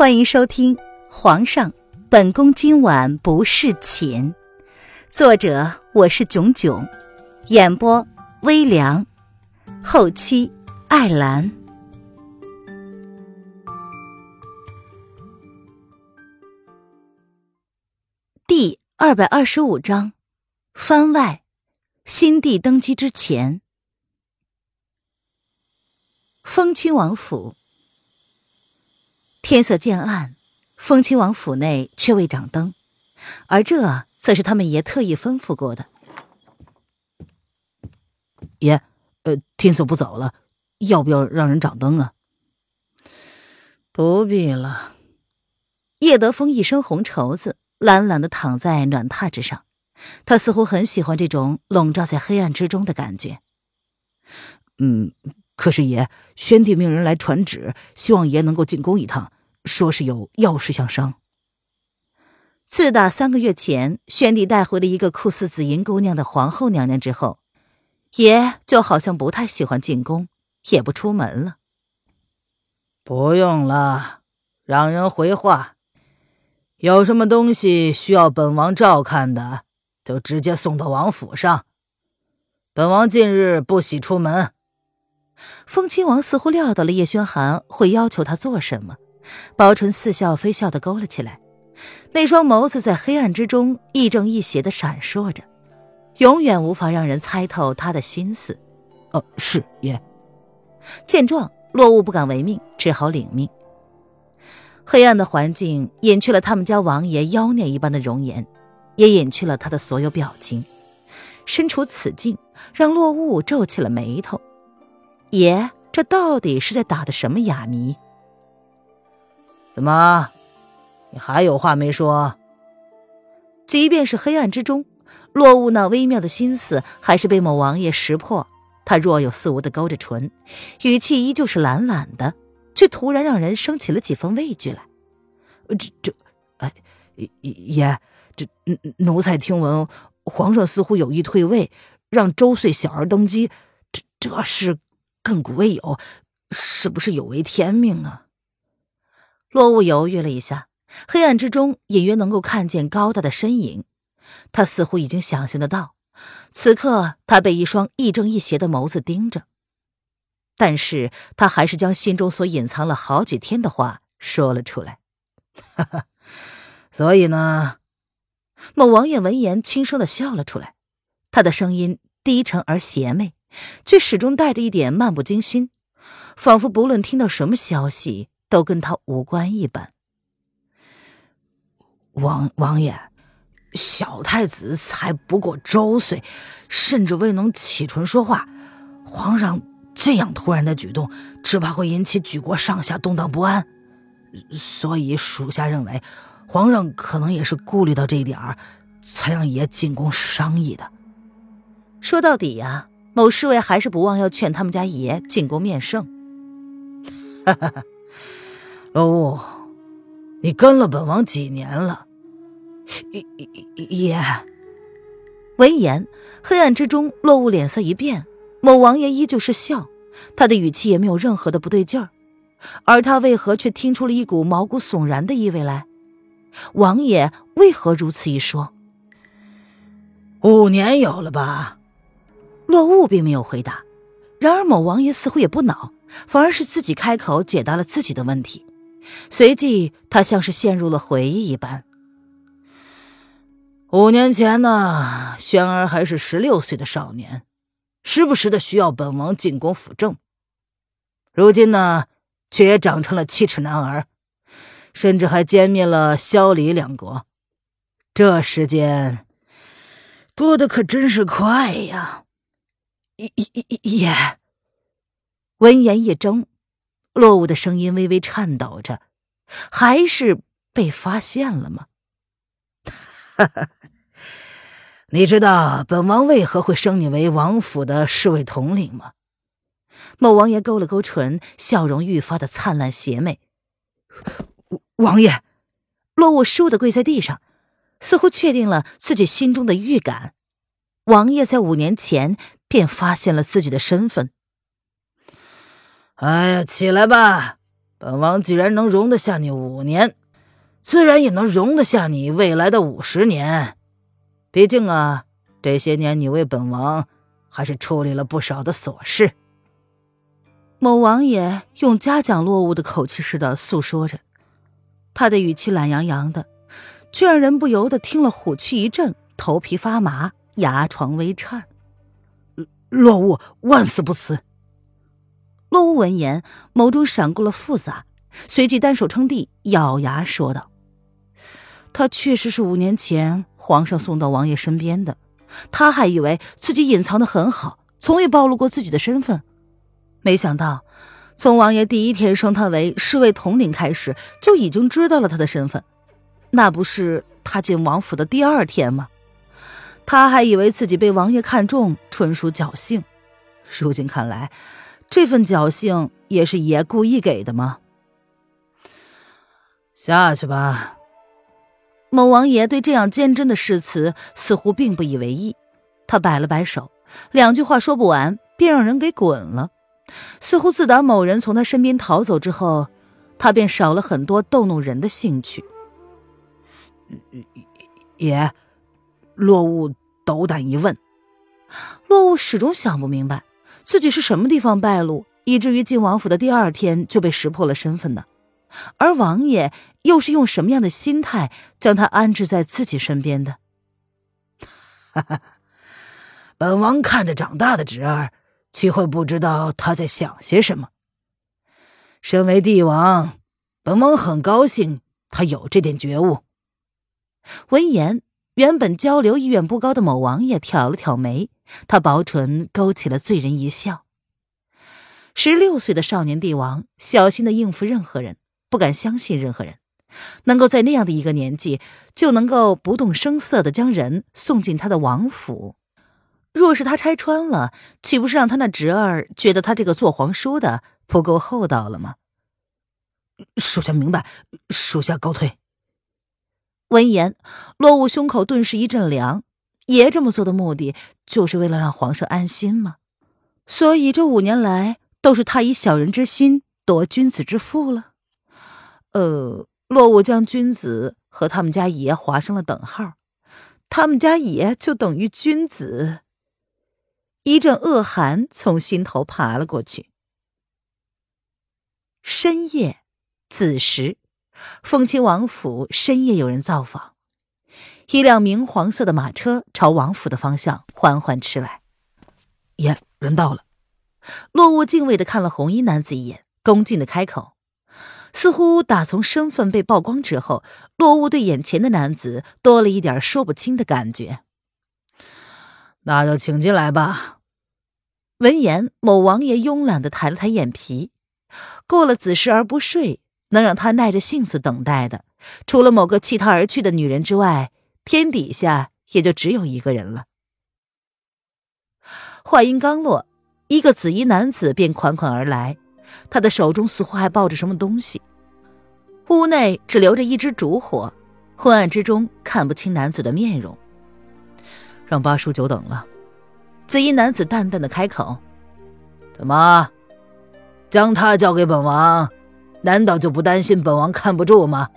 欢迎收听《皇上，本宫今晚不侍寝》，作者我是囧囧，演播微凉，后期艾兰。第二百二十五章，番外，新帝登基之前，封亲王府。天色渐暗，风亲王府内却未掌灯，而这则是他们爷特意吩咐过的。爷，呃，天色不早了，要不要让人掌灯啊？不必了。叶德风一身红绸子，懒懒的躺在暖榻之上，他似乎很喜欢这种笼罩在黑暗之中的感觉。嗯。可是爷，宣帝命人来传旨，希望爷能够进宫一趟，说是有要事相商。自打三个月前宣帝带回了一个酷似紫银姑娘的皇后娘娘之后，爷就好像不太喜欢进宫，也不出门了。不用了，让人回话，有什么东西需要本王照看的，就直接送到王府上。本王近日不喜出门。风亲王似乎料到了叶轩寒会要求他做什么，薄唇似笑非笑的勾了起来，那双眸子在黑暗之中亦正亦邪的闪烁着，永远无法让人猜透他的心思。哦，是爷。见状，落雾不敢违命，只好领命。黑暗的环境隐去了他们家王爷妖孽一般的容颜，也隐去了他的所有表情。身处此境，让落雾皱起了眉头。爷，这到底是在打的什么哑谜？怎么，你还有话没说？即便是黑暗之中，落雾那微妙的心思还是被某王爷识破。他若有似无的勾着唇，语气依旧是懒懒的，却突然让人生起了几分畏惧来。这这，哎，爷，这奴才听闻皇上似乎有意退位，让周岁小儿登基，这这是？亘古未有，是不是有违天命啊？落雾犹豫了一下，黑暗之中隐约能够看见高大的身影。他似乎已经想象得到，此刻他被一双亦正亦邪的眸子盯着。但是他还是将心中所隐藏了好几天的话说了出来。哈哈，所以呢？某王爷闻言轻声的笑了出来，他的声音低沉而邪魅。却始终带着一点漫不经心，仿佛不论听到什么消息都跟他无关一般。王王爷，小太子才不过周岁，甚至未能启唇说话，皇上这样突然的举动，只怕会引起举国上下动荡不安。所以属下认为，皇上可能也是顾虑到这一点儿，才让爷进宫商议的。说到底呀。某侍卫还是不忘要劝他们家爷进宫面圣。哈哈，老五，你跟了本王几年了？爷。闻言，黑暗之中，落雾脸色一变。某王爷依旧是笑，他的语气也没有任何的不对劲儿，而他为何却听出了一股毛骨悚然的意味来？王爷为何如此一说？五年有了吧？落雾并没有回答，然而某王爷似乎也不恼，反而是自己开口解答了自己的问题。随即，他像是陷入了回忆一般。五年前呢，轩儿还是十六岁的少年，时不时的需要本王进宫辅政。如今呢，却也长成了七尺男儿，甚至还歼灭了萧李两国。这时间过得可真是快呀！爷，闻言一怔，落雾的声音微微颤抖着，还是被发现了吗？哈哈，你知道本王为何会升你为王府的侍卫统领吗？某王爷勾了勾唇，笑容愈发的灿烂邪魅。王爷，落雾倏地跪在地上，似乎确定了自己心中的预感。王爷在五年前。便发现了自己的身份。哎呀，起来吧，本王既然能容得下你五年，自然也能容得下你未来的五十年。毕竟啊，这些年你为本王还是处理了不少的琐事。”某王爷用嘉奖落雾的口气似的诉说着，他的语气懒洋洋的，却让人不由得听了虎躯一震，头皮发麻，牙床微颤。落雾万死不辞。落雾闻言，眸中闪过了复杂，随即单手撑地，咬牙说道：“他确实是五年前皇上送到王爷身边的，他还以为自己隐藏的很好，从未暴露过自己的身份。”没想到，从王爷第一天升他为侍卫统领开始，就已经知道了他的身份。那不是他进王府的第二天吗？他还以为自己被王爷看中，纯属侥幸。如今看来，这份侥幸也是爷故意给的吗？下去吧。某王爷对这样坚贞的誓词似乎并不以为意，他摆了摆手，两句话说不完，便让人给滚了。似乎自打某人从他身边逃走之后，他便少了很多逗弄人的兴趣。爷，落雾斗胆一问。落雾始终想不明白，自己是什么地方败露，以至于进王府的第二天就被识破了身份呢？而王爷又是用什么样的心态将他安置在自己身边的？哈哈，本王看着长大的侄儿。岂会不知道他在想些什么？身为帝王，本王很高兴他有这点觉悟。闻言，原本交流意愿不高的某王爷挑了挑眉，他薄唇勾起了醉人一笑。十六岁的少年帝王，小心的应付任何人，不敢相信任何人，能够在那样的一个年纪，就能够不动声色的将人送进他的王府。若是他拆穿了，岂不是让他那侄儿觉得他这个做皇叔的不够厚道了吗？属下明白，属下告退。闻言，罗武胸口顿时一阵凉。爷这么做的目的，就是为了让皇上安心吗？所以这五年来，都是他以小人之心夺君子之腹了。呃，洛武将君子和他们家爷划上了等号，他们家爷就等于君子。一阵恶寒从心头爬了过去。深夜，子时，凤亲王府深夜有人造访，一辆明黄色的马车朝王府的方向缓缓驰来。爷，人到了。落雾敬畏的看了红衣男子一眼，恭敬的开口。似乎打从身份被曝光之后，落雾对眼前的男子多了一点说不清的感觉。那就请进来吧。闻言，某王爷慵懒的抬了抬眼皮。过了子时而不睡，能让他耐着性子等待的，除了某个弃他而去的女人之外，天底下也就只有一个人了。话音刚落，一个紫衣男子便款款而来，他的手中似乎还抱着什么东西。屋内只留着一支烛火，昏暗之中看不清男子的面容。让八叔久等了。紫衣男子淡淡的开口：“怎么，将他交给本王，难道就不担心本王看不住吗？”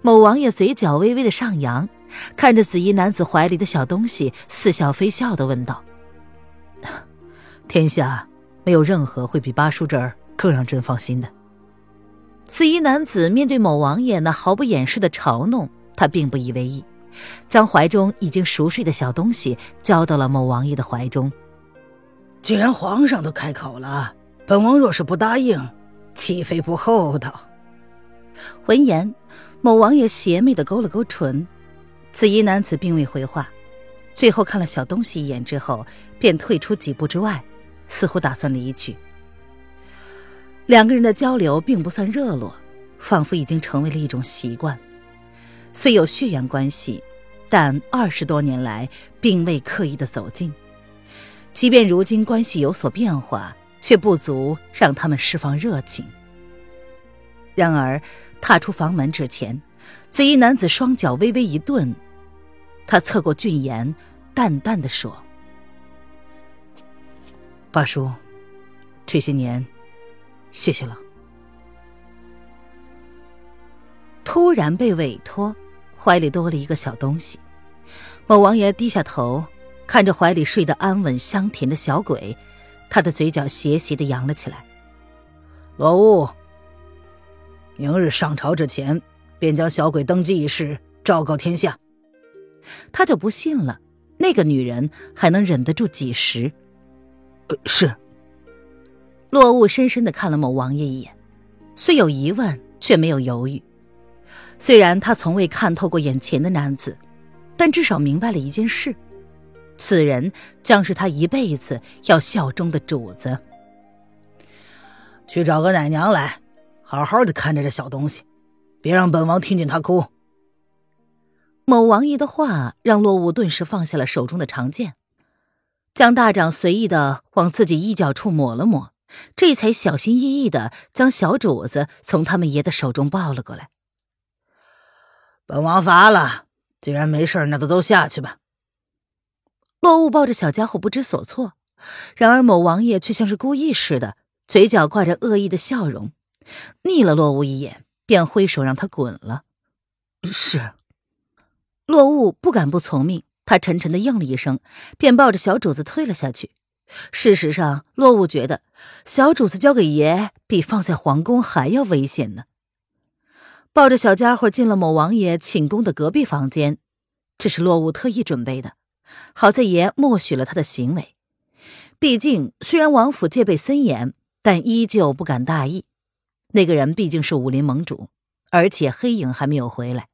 某王爷嘴角微微的上扬，看着紫衣男子怀里的小东西，似笑非笑的问道：“天下没有任何会比八叔这儿更让朕放心的。”紫衣男子面对某王爷那毫不掩饰的嘲弄，他并不以为意。将怀中已经熟睡的小东西交到了某王爷的怀中。既然皇上都开口了，本王若是不答应，岂非不厚道？闻言，某王爷邪魅的勾了勾唇。紫衣男子并未回话，最后看了小东西一眼之后，便退出几步之外，似乎打算离去。两个人的交流并不算热络，仿佛已经成为了一种习惯。虽有血缘关系，但二十多年来并未刻意的走近。即便如今关系有所变化，却不足让他们释放热情。然而，踏出房门之前，紫衣男子双脚微微一顿，他侧过俊颜，淡淡的说：“八叔，这些年，谢谢了。”突然被委托，怀里多了一个小东西。某王爷低下头，看着怀里睡得安稳香甜的小鬼，他的嘴角斜斜的扬了起来。罗雾，明日上朝之前，便将小鬼登基一事昭告天下。他就不信了，那个女人还能忍得住几时？呃，是。落雾深深的看了某王爷一眼，虽有疑问，却没有犹豫。虽然他从未看透过眼前的男子，但至少明白了一件事：此人将是他一辈子要效忠的主子。去找个奶娘来，好好的看着这小东西，别让本王听见他哭。某王爷的话让洛雾顿时放下了手中的长剑，将大掌随意的往自己衣角处抹了抹，这才小心翼翼的将小主子从他们爷的手中抱了过来。本王乏了，既然没事，那就都下去吧。洛雾抱着小家伙不知所措，然而某王爷却像是故意似的，嘴角挂着恶意的笑容，睨了落雾一眼，便挥手让他滚了。是。落雾不敢不从命，他沉沉的应了一声，便抱着小主子退了下去。事实上，落雾觉得小主子交给爷比放在皇宫还要危险呢。抱着小家伙进了某王爷寝宫的隔壁房间，这是落雾特意准备的。好在爷默许了他的行为，毕竟虽然王府戒备森严，但依旧不敢大意。那个人毕竟是武林盟主，而且黑影还没有回来。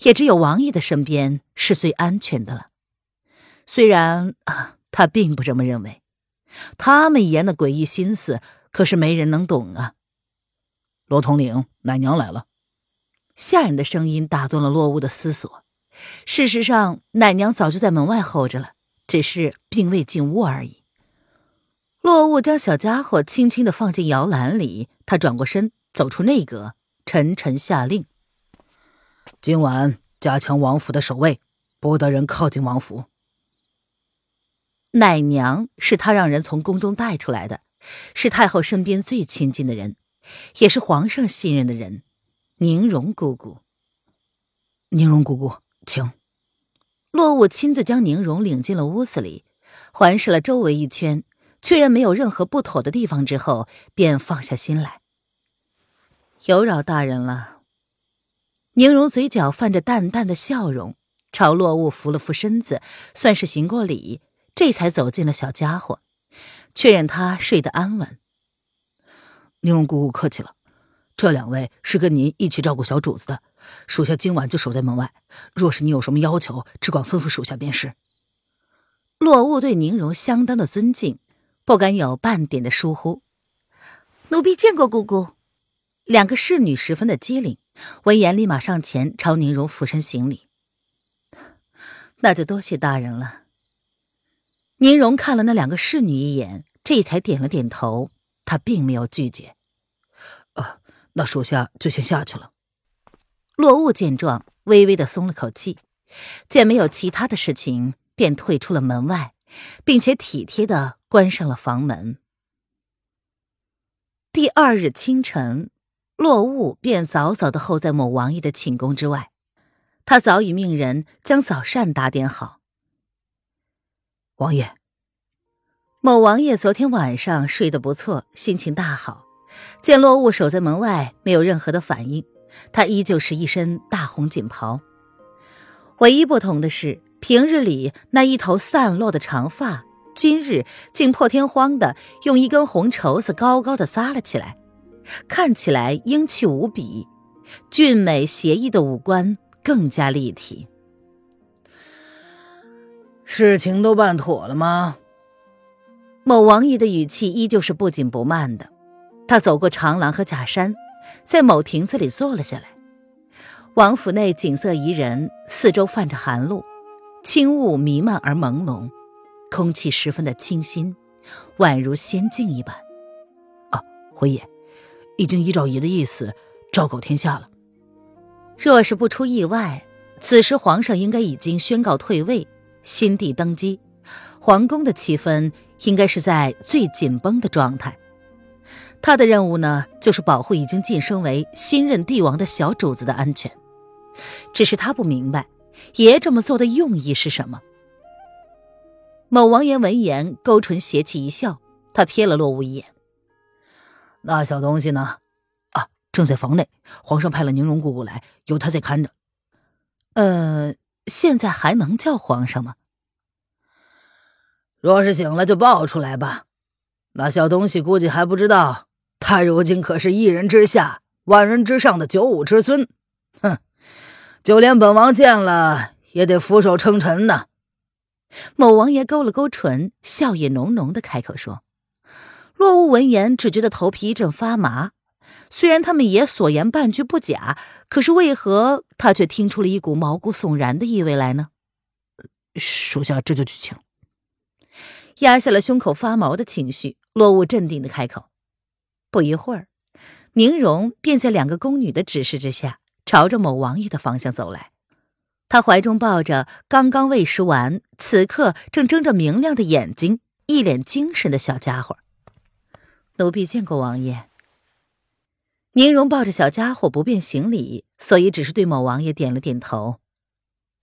也只有王爷的身边是最安全的了。虽然啊，他并不这么认为。他们爷的诡异心思，可是没人能懂啊。罗统领，奶娘来了。下人的声音打断了落雾的思索。事实上，奶娘早就在门外候着了，只是并未进屋而已。落雾将小家伙轻轻的放进摇篮里，他转过身，走出内阁，沉沉下令。今晚加强王府的守卫，不得人靠近王府。奶娘是他让人从宫中带出来的，是太后身边最亲近的人，也是皇上信任的人。宁荣姑姑，宁荣姑姑，请。洛雾亲自将宁荣领进了屋子里，环视了周围一圈，确认没有任何不妥的地方之后，便放下心来。有扰大人了。宁荣嘴角泛着淡淡的笑容，朝洛雾扶了扶身子，算是行过礼，这才走进了小家伙，确认他睡得安稳。宁荣姑姑客气了，这两位是跟您一起照顾小主子的，属下今晚就守在门外。若是你有什么要求，只管吩咐属下便是。落雾对宁荣相当的尊敬，不敢有半点的疏忽。奴婢见过姑姑。两个侍女十分的机灵。闻言，立马上前朝宁荣俯身行礼。那就多谢大人了。宁荣看了那两个侍女一眼，这才点了点头。他并没有拒绝。啊，那属下就先下去了。落雾见状，微微的松了口气，见没有其他的事情，便退出了门外，并且体贴的关上了房门。第二日清晨。落雾便早早的候在某王爷的寝宫之外，他早已命人将早膳打点好。王爷，某王爷昨天晚上睡得不错，心情大好。见落雾守在门外，没有任何的反应，他依旧是一身大红锦袍。唯一不同的是，平日里那一头散落的长发，今日竟破天荒的用一根红绸子高高的撒了起来。看起来英气无比，俊美邪异的五官更加立体。事情都办妥了吗？某王爷的语气依旧是不紧不慢的。他走过长廊和假山，在某亭子里坐了下来。王府内景色宜人，四周泛着寒露，轻雾弥漫而朦胧，空气十分的清新，宛如仙境一般。啊，回爷。已经依照爷的意思昭告天下了。若是不出意外，此时皇上应该已经宣告退位，新帝登基，皇宫的气氛应该是在最紧绷的状态。他的任务呢，就是保护已经晋升为新任帝王的小主子的安全。只是他不明白，爷这么做的用意是什么。某王爷闻言，勾唇邪气一笑，他瞥了洛无一眼：“那小东西呢？啊，正在房内，皇上派了宁荣姑姑来，由他在看着。呃，现在还能叫皇上吗？若是醒了，就抱出来吧。那小东西估计还不知道。”他如今可是一人之下，万人之上的九五之尊，哼，就连本王见了也得俯首称臣呢。某王爷勾了勾唇，笑意浓浓的开口说：“洛雾闻言，只觉得头皮一阵发麻。虽然他们爷所言半句不假，可是为何他却听出了一股毛骨悚然的意味来呢？”属下这就去请。压下了胸口发毛的情绪，洛雾镇定的开口。不一会儿，宁荣便在两个宫女的指示之下，朝着某王爷的方向走来。他怀中抱着刚刚喂食完、此刻正睁着明亮的眼睛、一脸精神的小家伙。奴婢见过王爷。宁荣抱着小家伙不便行礼，所以只是对某王爷点了点头。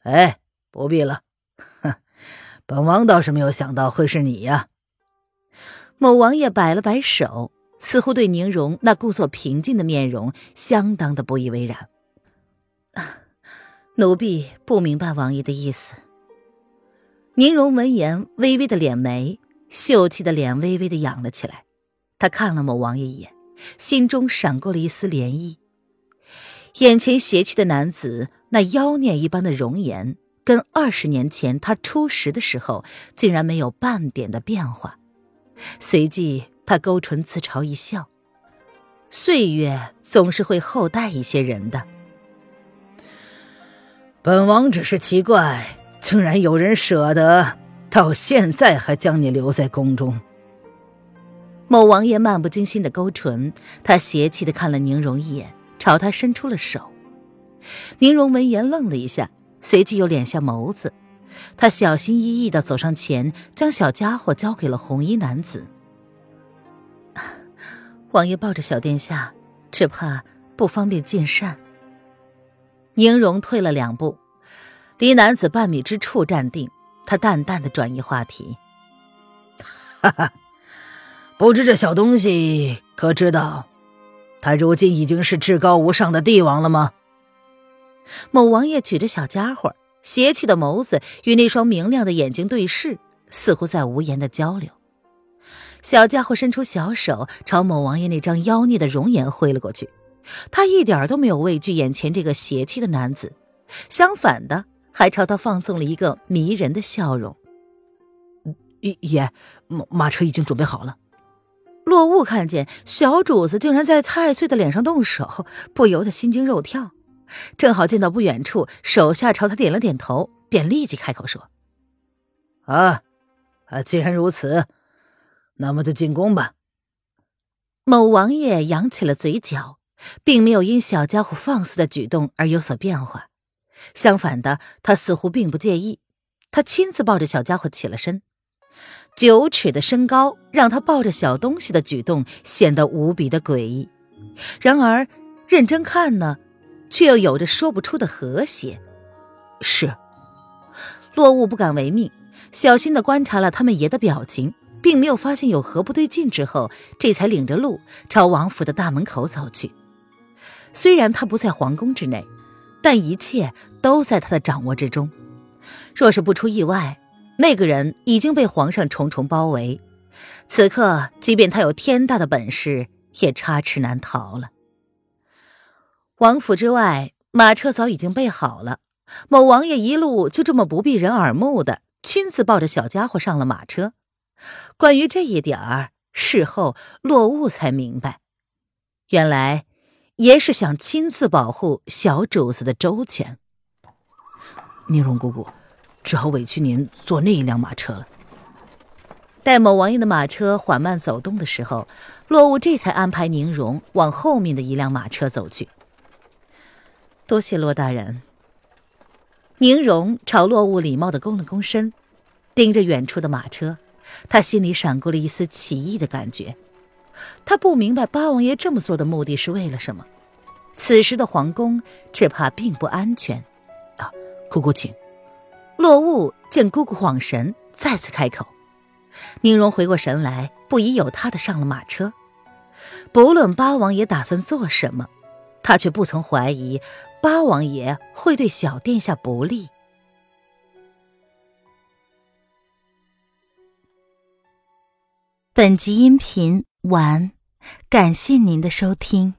哎，不必了。哼，本王倒是没有想到会是你呀。某王爷摆了摆手。似乎对宁荣那故作平静的面容相当的不以为然。奴婢不明白王爷的意思。宁荣闻言，微微的敛眉，秀气的脸微微的扬了起来。他看了某王爷一眼，心中闪过了一丝涟漪。眼前邪气的男子，那妖孽一般的容颜，跟二十年前他初识的时候，竟然没有半点的变化。随即。他勾唇自嘲一笑，岁月总是会厚待一些人的。本王只是奇怪，竟然有人舍得到现在还将你留在宫中。某王爷漫不经心的勾唇，他邪气的看了宁荣一眼，朝他伸出了手。宁荣闻言愣了一下，随即又敛下眸子，他小心翼翼的走上前，将小家伙交给了红衣男子。王爷抱着小殿下，只怕不方便进膳。宁荣退了两步，离男子半米之处站定。他淡淡的转移话题：“ 哈哈，不知这小东西可知道，他如今已经是至高无上的帝王了吗？”某王爷举着小家伙，邪气的眸子与那双明亮的眼睛对视，似乎在无言的交流。小家伙伸出小手，朝某王爷那张妖孽的容颜挥了过去。他一点都没有畏惧眼前这个邪气的男子，相反的，还朝他放纵了一个迷人的笑容。爷，马马车已经准备好了。落雾看见小主子竟然在太岁的脸上动手，不由得心惊肉跳。正好见到不远处手下朝他点了点头，便立即开口说：“啊，啊，既然如此。”那么就进宫吧。某王爷扬起了嘴角，并没有因小家伙放肆的举动而有所变化，相反的，他似乎并不介意。他亲自抱着小家伙起了身，九尺的身高让他抱着小东西的举动显得无比的诡异。然而认真看呢，却又有着说不出的和谐。是，落雾不敢违命，小心的观察了他们爷的表情。并没有发现有何不对劲，之后这才领着路朝王府的大门口走去。虽然他不在皇宫之内，但一切都在他的掌握之中。若是不出意外，那个人已经被皇上重重包围。此刻，即便他有天大的本事，也插翅难逃了。王府之外，马车早已经备好了。某王爷一路就这么不避人耳目的，亲自抱着小家伙上了马车。关于这一点儿，事后落雾才明白，原来爷是想亲自保护小主子的周全。宁荣姑姑，只好委屈您坐那一辆马车了。待某王爷的马车缓慢走动的时候，落雾这才安排宁荣往后面的一辆马车走去。多谢骆大人。宁荣朝落雾礼貌的躬了躬身，盯着远处的马车。他心里闪过了一丝奇异的感觉，他不明白八王爷这么做的目的是为了什么。此时的皇宫只怕并不安全。啊，姑姑请。落雾见姑姑恍神，再次开口。宁荣回过神来，不疑有他的上了马车。不论八王爷打算做什么，他却不曾怀疑八王爷会对小殿下不利。本集音频完，感谢您的收听。